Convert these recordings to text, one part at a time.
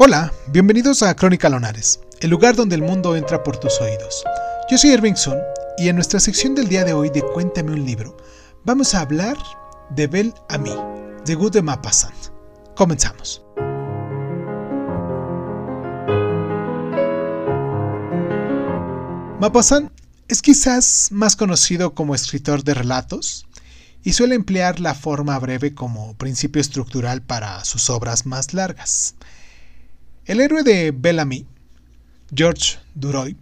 Hola, bienvenidos a Crónica Lonares, el lugar donde el mundo entra por tus oídos. Yo soy Irving Sun y en nuestra sección del día de hoy de Cuéntame un libro, vamos a hablar de Bel Ami, de Good de Maupassant. Comenzamos. Maupassant es quizás más conocido como escritor de relatos y suele emplear la forma breve como principio estructural para sus obras más largas. El héroe de Bellamy, George Duroy,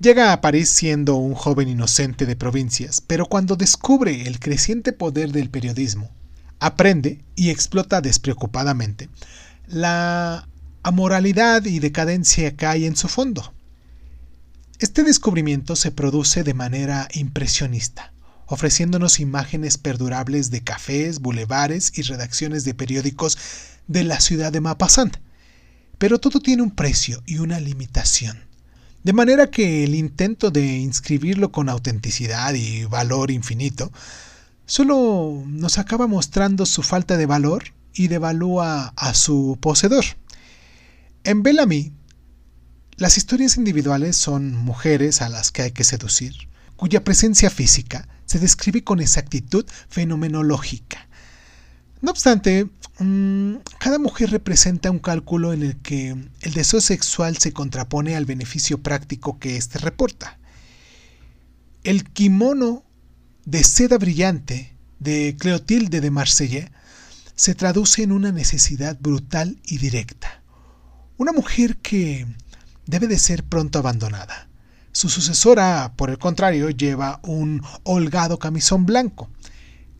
llega a París siendo un joven inocente de provincias, pero cuando descubre el creciente poder del periodismo, aprende y explota despreocupadamente la amoralidad y decadencia que hay en su fondo. Este descubrimiento se produce de manera impresionista, ofreciéndonos imágenes perdurables de cafés, bulevares y redacciones de periódicos de la ciudad de Maupassant, pero todo tiene un precio y una limitación. De manera que el intento de inscribirlo con autenticidad y valor infinito solo nos acaba mostrando su falta de valor y devalúa a su poseedor. En Bellamy, las historias individuales son mujeres a las que hay que seducir, cuya presencia física se describe con exactitud fenomenológica. No obstante, cada mujer representa un cálculo en el que el deseo sexual se contrapone al beneficio práctico que éste reporta. El kimono de seda brillante de Cleotilde de Marsella se traduce en una necesidad brutal y directa. Una mujer que debe de ser pronto abandonada. Su sucesora, por el contrario, lleva un holgado camisón blanco,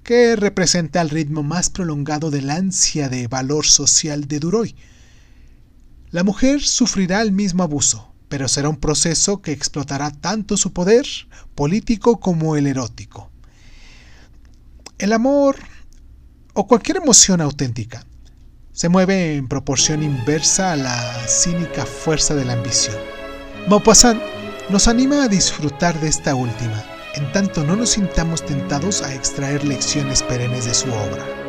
que representa el ritmo más prolongado del ansia de valor social de Duroy. La mujer sufrirá el mismo abuso, pero será un proceso que explotará tanto su poder político como el erótico. El amor, o cualquier emoción auténtica, se mueve en proporción inversa a la cínica fuerza de la ambición. Maupassant nos anima a disfrutar de esta última en tanto no nos sintamos tentados a extraer lecciones perennes de su obra.